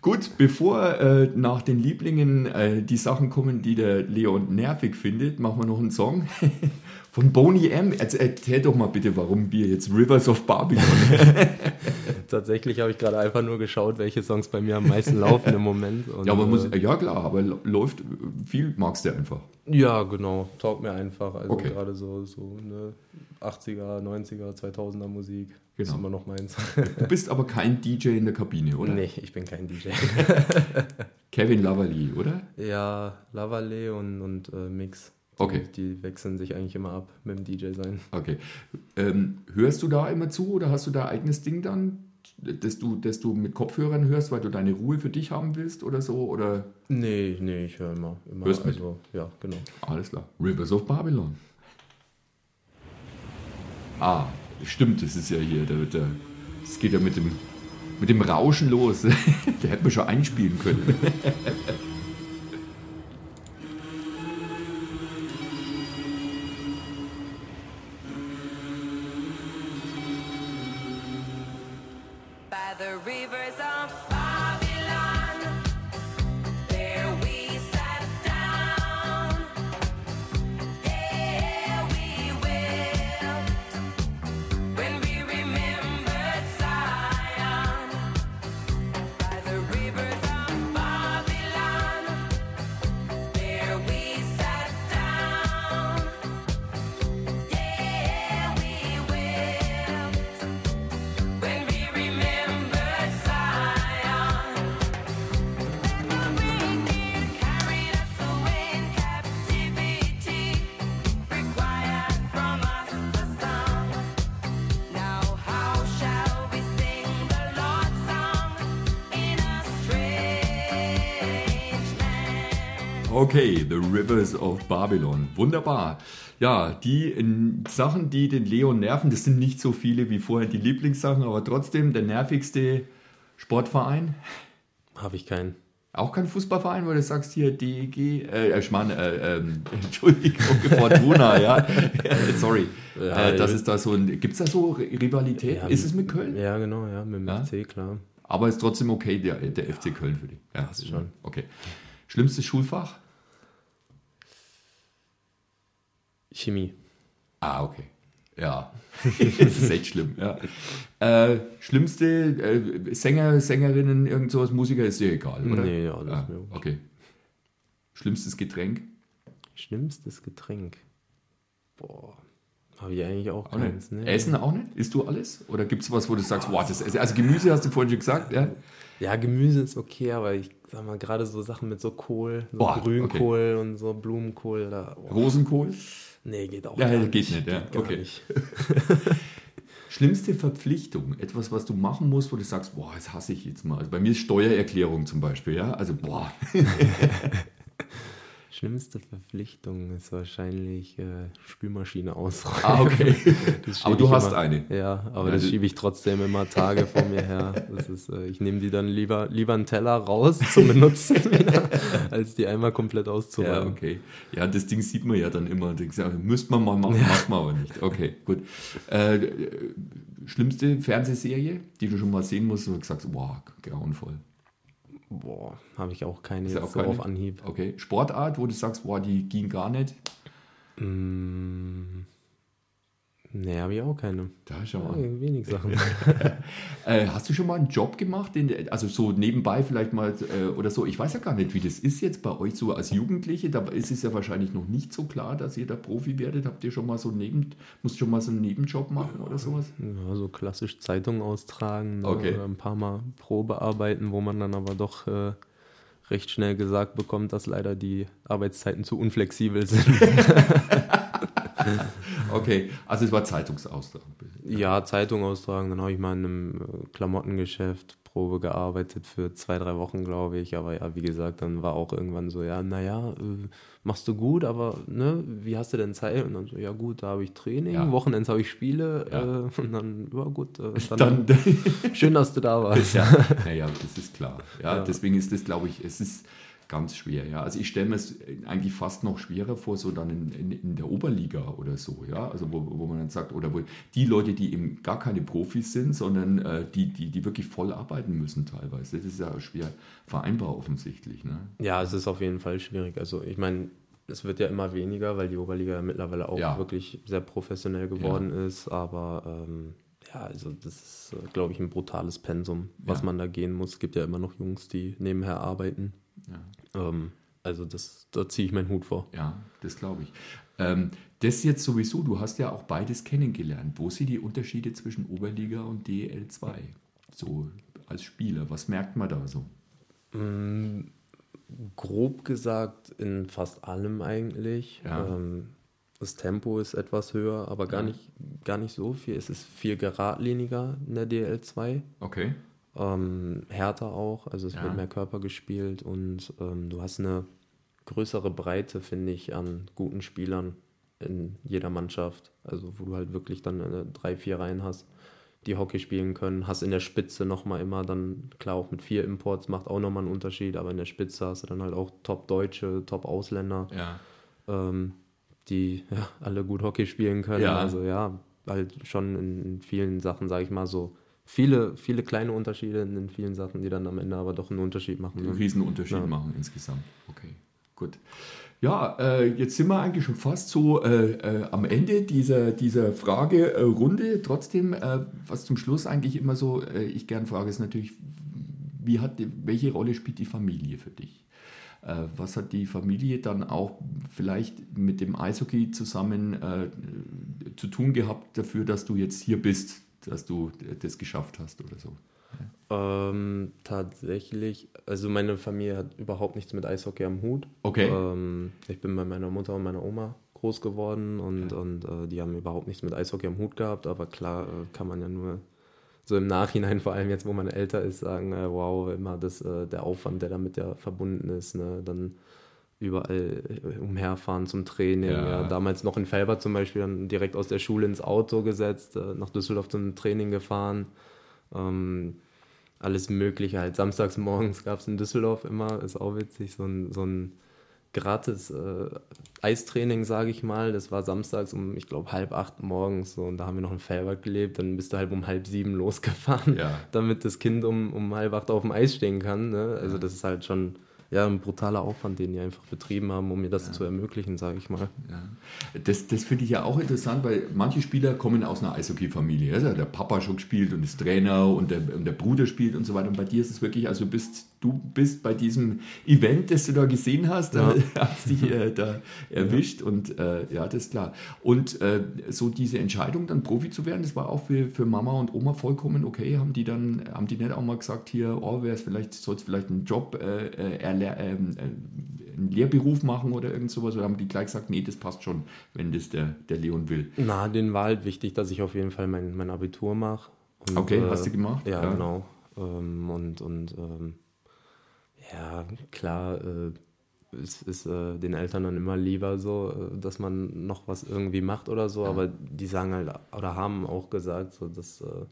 Gut, bevor äh, nach den Lieblingen äh, die Sachen kommen, die der Leon nervig findet, machen wir noch einen Song von Boney M. Erz- Erzähl doch mal bitte, warum wir jetzt Rivers of Babylon. Tatsächlich habe ich gerade einfach nur geschaut, welche Songs bei mir am meisten laufen im Moment. Und, ja, aber muss, äh, ja klar, aber läuft viel, magst du einfach. ja, genau, taugt mir einfach. Also Okay. gerade so, so eine 80er, 90er, 2000er Musik ist Genau. immer noch meins. Du bist aber kein DJ in der Kabine, oder? nee, ich bin kein DJ. Kevin Lavalley, oder? Ja, Lavalley und, und äh, Mix. Die, Okay. Die wechseln sich eigentlich immer ab mit dem DJ sein. Okay. Ähm, hörst du da immer zu oder hast du da eigenes Ding dann, dass du, dass du mit Kopfhörern hörst, weil du deine Ruhe für dich haben willst oder so? Oder Nee, nee, ich höre immer. immer Hörst mit? also, ja, genau. alles klar. Rivers of Babylon. Ah, stimmt, das ist ja hier, der, der, das geht ja mit dem, mit dem Rauschen los. der hätte man schon einspielen können. Okay, The Rivers of Babylon. Wunderbar. Ja, die äh, Sachen, die den Leon nerven, das sind nicht so viele wie vorher die Lieblingssachen, aber trotzdem der nervigste Sportverein. Habe ich keinen. Auch kein Fußballverein, weil du sagst hier DEG, äh, ich meine, äh, ähm, Entschuldigung, Fortuna, ja. sorry. Ja, äh, das ist da so ein, gibt es da so Rivalität? Ja, ist es mit Köln? Ja, genau, ja, mit dem Ja? FC, klar. Aber ist trotzdem okay, der, der FC Köln für dich. Ja, Das schon. Okay. Schlimmstes Schulfach? Chemie. Ah, okay. Ja, das ist echt schlimm. Ja. Äh, schlimmste äh, Sänger, Sängerinnen, irgend sowas, Musiker ist dir egal, oder? Nee, ja, das ist mir wurscht. Okay. Schlimmstes Getränk? Schlimmstes Getränk. Boah, habe ich eigentlich auch Auch keins. Ne? Essen auch nicht? Isst du alles? Oder gibt es was, wo du sagst, wow, das also Gemüse hast du vorhin schon gesagt, ja? Ja, Gemüse ist okay, aber ich sag mal, gerade so Sachen mit so Kohl, so Boah, Grünkohl und so Blumenkohl, da. Oh, Rosenkohl? nee, geht auch Ja, gar geht nicht, ja, gar okay. nicht. Schlimmste Verpflichtung, etwas, was du machen musst, wo du sagst, boah, das hasse ich jetzt mal. Also bei mir ist Steuererklärung zum Beispiel, ja. Also, boah, Schlimmste Verpflichtung ist wahrscheinlich äh, Spülmaschine ausräumen. Ah, okay. Aber du hast immer, eine. Ja, aber Ja, das schiebe ich trotzdem immer Tage vor mir her. Ist, äh, ich nehme die dann lieber, lieber einen Teller raus zum Benutzen, als die einmal komplett Ja, auszuräumen. okay. Ja, das Ding sieht man ja dann immer. Müsste man mal machen, macht man aber nicht. Okay, gut. Äh, äh, schlimmste Fernsehserie, die du schon mal sehen musst, wo du gesagt hast, boah, grauenvoll. Boah, habe ich auch keine ja jetzt auch so keine? auf Anhieb. Okay. Sportart, wo du sagst, boah, die ging gar nicht. Mm, nee, habe ich auch keine. Da schau Ja, mal. wenig Sachen. Äh, hast du schon mal einen Job gemacht, den, also so nebenbei vielleicht mal äh, oder so? Ich weiß ja gar nicht, wie das ist jetzt bei euch so als Jugendliche. Da ist es ja wahrscheinlich noch nicht so klar, dass ihr da Profi werdet. Habt ihr schon mal so neben, musst schon mal so einen Nebenjob machen oder sowas? Ja, so klassisch Zeitung austragen ne, Okay. oder ein paar Mal Probe arbeiten, wo man dann aber doch äh, recht schnell gesagt bekommt, dass leider die Arbeitszeiten zu unflexibel sind. Okay, also es war Zeitungsaustrag. Ja, Zeitung austragen, dann habe ich mal in einem äh, Klamottengeschäft Probe gearbeitet für zwei, drei Wochen, glaube ich. Aber ja, wie gesagt, dann war auch irgendwann so, ja, naja, äh, machst du gut, aber ne, wie hast du denn Zeit? Und dann so, ja gut, da habe ich Training, Ja. Wochenends habe ich Spiele Ja. äh, und dann, ja gut, äh, Dann, dann, schön, dass du da warst. ja, naja, das ist klar. Ja, Ja. deswegen ist das, glaube ich, es ist ganz schwer. Ja, also ich stelle mir es eigentlich fast noch schwerer vor, so dann in, in, in der Oberliga oder so. Ja, also wo, wo man dann sagt, oder wo die Leute, die eben gar keine Profis sind, sondern äh, die, die, die wirklich voll arbeiten müssen teilweise. Das ist ja schwer vereinbar offensichtlich. Ne? Ja, es ist auf jeden Fall schwierig. Also ich meine, es wird ja immer weniger, weil die Oberliga ja mittlerweile auch Ja. wirklich sehr professionell geworden ist. Aber ähm, ja, also das ist, äh, glaube ich, ein brutales Pensum, was Ja. man da gehen muss. Es gibt ja immer noch Jungs, die nebenher arbeiten. Ja. Ähm, also das, da ziehe ich meinen Hut vor. Ja, das glaube ich. Ähm, das jetzt sowieso, du hast ja auch beides kennengelernt. Wo sind die Unterschiede zwischen Oberliga und DL2? So als Spieler, was merkt man da so? Grob gesagt in fast allem eigentlich. Ja. Ähm, das Tempo ist etwas höher, aber gar, Ja. nicht, gar nicht so viel. Es ist viel geradliniger in der DL2. Okay. Ähm, härter auch, also es Ja. wird mehr Körper gespielt und ähm, du hast eine größere Breite, finde ich, an guten Spielern in jeder Mannschaft. Also wo du halt wirklich dann drei, vier Reihen hast, die Hockey spielen können. Hast in der Spitze nochmal immer dann, klar auch mit vier Imports macht auch nochmal einen Unterschied, aber in der Spitze hast du dann halt auch Top-Deutsche, Top-Ausländer, Ja. ähm, die ja, alle gut Hockey spielen können. Ja. Also ja, halt schon in, in vielen Sachen, sage ich mal so, viele, viele kleine Unterschiede in den vielen Sachen, die dann am Ende aber doch einen Unterschied machen. einen Ne? riesen Unterschied Ja. machen insgesamt. Okay, gut. Ja, äh, jetzt sind wir eigentlich schon fast so äh, äh, am Ende dieser, dieser Fragerunde. Trotzdem, äh, was zum Schluss eigentlich immer so äh, ich gern frage, ist natürlich, wie hat, die- welche Rolle spielt die Familie für dich? Äh, was hat die Familie dann auch vielleicht mit dem Eishockey zusammen zu tun gehabt dafür, dass du jetzt hier bist, dass du das geschafft hast oder so? Ähm, tatsächlich, also meine Familie hat überhaupt nichts mit Eishockey am Hut. Okay. Ähm, ich bin bei meiner Mutter und meiner Oma groß geworden und, und äh, die haben überhaupt nichts mit Eishockey am Hut gehabt, aber klar äh, kann man ja nur so im Nachhinein, vor allem jetzt, wo man älter ist, sagen, äh, wow, immer das, äh, der Aufwand, der damit ja verbunden ist, ne? dann überall äh, umherfahren zum Training. Ja. Ja. damals noch in Felber zum Beispiel, dann direkt aus der Schule ins Auto gesetzt, äh, nach Düsseldorf zum Training gefahren. Ähm, alles Mögliche. Halt samstags morgens gab es in Düsseldorf immer, ist auch witzig, so ein, so ein gratis äh, Eistraining, sage ich mal. Das war samstags um, ich glaube, halb acht morgens. So, und da haben wir noch in Felbert gelebt. Dann bist du halt um halb sieben losgefahren, Ja. damit das Kind um, um halb acht auf dem Eis stehen kann. Ne? Also das ist halt schon ja, ein brutaler Aufwand, den die einfach betrieben haben, um mir das zu ermöglichen, sage ich mal. Ja. Das, das finde ich ja auch interessant, weil manche Spieler kommen aus einer Eishockey-Familie. Also der Papa schon gespielt und ist Trainer und der, und der Bruder spielt und so weiter. Und bei dir ist es wirklich, also du bist, du bist bei diesem Event, das du da gesehen hast, Ja. da hast dich äh, da erwischt und äh, ja, das ist klar. Und äh, so diese Entscheidung, dann Profi zu werden, das war auch für, für Mama und Oma vollkommen okay. Haben die dann, haben die nicht auch mal gesagt, hier, oh, wäre es vielleicht, soll es vielleicht einen Job äh, äh, ähm, äh, einen Lehrberuf machen oder irgend sowas? Oder haben die gleich gesagt, nee, das passt schon, wenn das der, der Leon will? Na, denen war halt wichtig, dass ich auf jeden Fall mein, mein Abitur mache. Okay, hast du gemacht? Ja, Ja. genau. Ähm, und und ähm, ja, klar, äh, es ist äh, den Eltern dann immer lieber so, äh, dass man noch was irgendwie macht oder so, aber die sagen halt, oder haben auch gesagt, so, dass äh,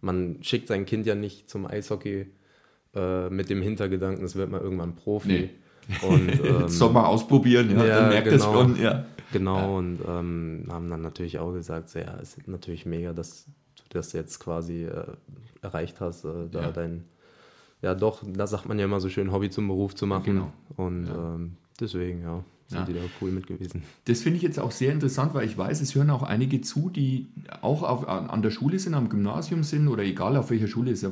man schickt sein Kind ja nicht zum Eishockey äh, mit dem Hintergedanken, es wird mal irgendwann Profi. Nee. Und, ähm, man ausprobieren, ja, ja, dann merkt genau. das schon. Ja. Genau, und ähm, haben dann natürlich auch gesagt, so, ja, es ist natürlich mega, dass du das jetzt quasi äh, erreicht hast, äh, da Ja. dein, ja doch, da sagt man ja immer so schön, Hobby zum Beruf zu machen. Genau. Und Ja. ähm, deswegen, ja, sind Ja. die da cool mit gewesen. Das finde ich jetzt auch sehr interessant, weil ich weiß, es hören auch einige zu, die auch auf, an, der Schule sind, am Gymnasium sind oder egal auf welcher Schule ist. äh,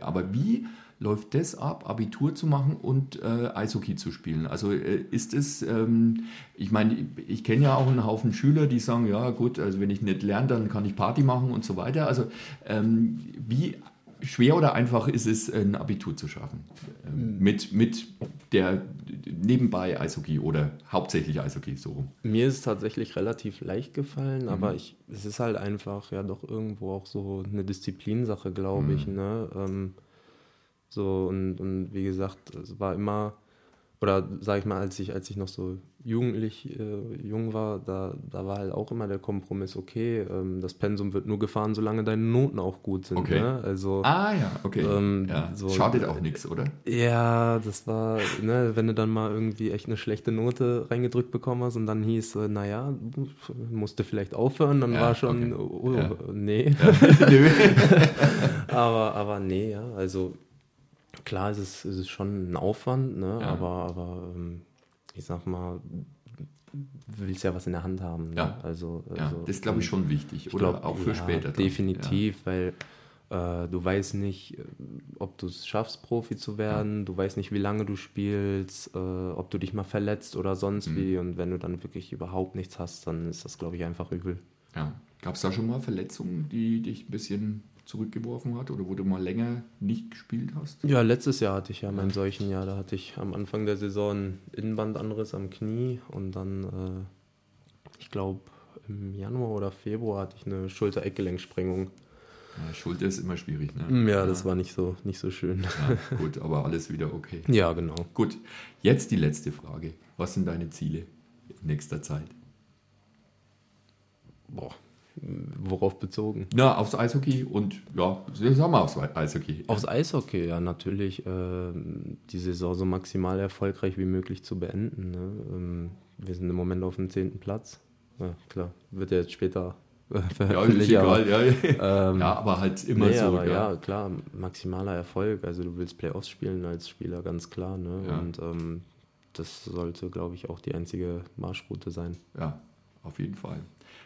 Aber wie läuft das ab, Abitur zu machen und äh, Eishockey zu spielen? Also äh, ist es, ähm, ich meine, ich, ich kenne ja auch einen Haufen Schüler, die sagen, ja gut, also wenn ich nicht lerne, dann kann ich Party machen und so weiter. Also ähm, wie schwer oder einfach ist es, ein Abitur zu schaffen? Ähm, mit, mit der nebenbei Eishockey oder hauptsächlich Eishockey so rum? Mir ist es tatsächlich relativ leicht Mhm. gefallen, aber ich, es ist halt einfach ja doch irgendwo auch so eine Disziplinsache, glaube ich. Mhm. Ne? Ähm, so und, und wie gesagt, es war immer, oder sag ich mal, als ich, als ich noch so jugendlich äh, jung war, da, da war halt auch immer der Kompromiss, okay, ähm, das Pensum wird nur gefahren, solange deine Noten auch gut sind. Okay. Ne? Also Ah ja, okay. Ähm, ja. so- Schadet auch nichts, oder? ja, das war, ne, wenn du dann mal irgendwie echt eine schlechte Note reingedrückt bekommen hast und dann hieß, äh, naja, musste vielleicht aufhören, dann Ja, war schon, okay. oh, Ja. nee. Aber, aber nee, ja, also klar ist es, ist es schon ein Aufwand, ne, aber, aber ähm, ich sag mal, du willst ja was in der Hand haben. Ne? Ja. Also, Ja, also, das ist, glaube ich, schon wichtig. ich Oder glaub, auch für ja, später. dann. Definitiv, weil äh, du weißt nicht, ob du es schaffst, Profi zu werden. Du weißt nicht, wie lange du spielst, äh, ob du dich mal verletzt oder sonst Mhm. wie. Und wenn du dann wirklich überhaupt nichts hast, dann ist das, glaube ich, einfach übel. Ja. ja. Gab es da schon mal Verletzungen, die dich ein bisschen zurückgeworfen hat oder wo du mal länger nicht gespielt hast? Ja, letztes Jahr hatte ich ja mein solchen Jahr. Da hatte ich am Anfang der Saison einen Innenbandanriss am Knie und dann, äh, ich glaube, im Januar oder Februar hatte ich eine Schulter-Eckgelenksprengung. Ja, Schulter ist immer schwierig. Ne? Mm, Ja, das war nicht so, nicht so schön. Ja, gut, aber alles wieder okay. Ja, genau. Gut, jetzt die letzte Frage. Was sind deine Ziele in nächster Zeit? Boah, worauf bezogen? Na, aufs Eishockey und ja, sagen wir aufs Eishockey. Aufs Eishockey, ja, natürlich ähm, die Saison so maximal erfolgreich wie möglich zu beenden. Ne? Ähm, wir sind im Moment auf dem zehnten Platz. Ja, klar, wird ja jetzt später äh, Ja, ist egal, ja. Ähm, ja, aber halt immer nee, so. aber ja. ja. klar, maximaler Erfolg. Also du willst Playoffs spielen als Spieler, ganz klar. Ne? Ja. Und ähm, das sollte, glaube ich, auch die einzige Marschroute sein. Ja, auf jeden Fall.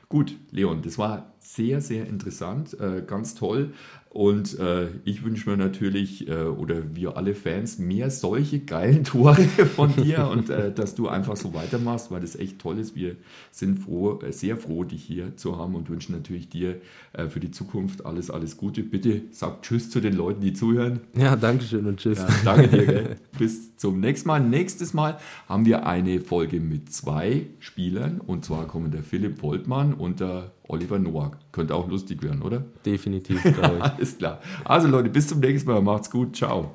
Gut, Leon, das war sehr, sehr interessant, äh, ganz toll. Und äh, ich wünsche mir natürlich, äh, oder wir alle Fans, mehr solche geilen Tore von dir und äh, dass du einfach so weitermachst, weil das echt toll ist. Wir sind froh, äh, sehr froh, dich hier zu haben und wünschen natürlich dir äh, für die Zukunft alles, alles Gute. Bitte sag Tschüss zu den Leuten, die zuhören. Ja, Dankeschön und tschüss. Ja, danke dir. Gell? Bis zum nächsten Mal. Nächstes Mal haben wir eine Folge mit zwei Spielern. Und zwar kommen der Philipp Woltmann und der Oliver Nowak. Könnte auch lustig werden, oder? Definitiv, glaube ich. Alles klar. Also Leute, bis zum nächsten Mal. Macht's gut. Ciao.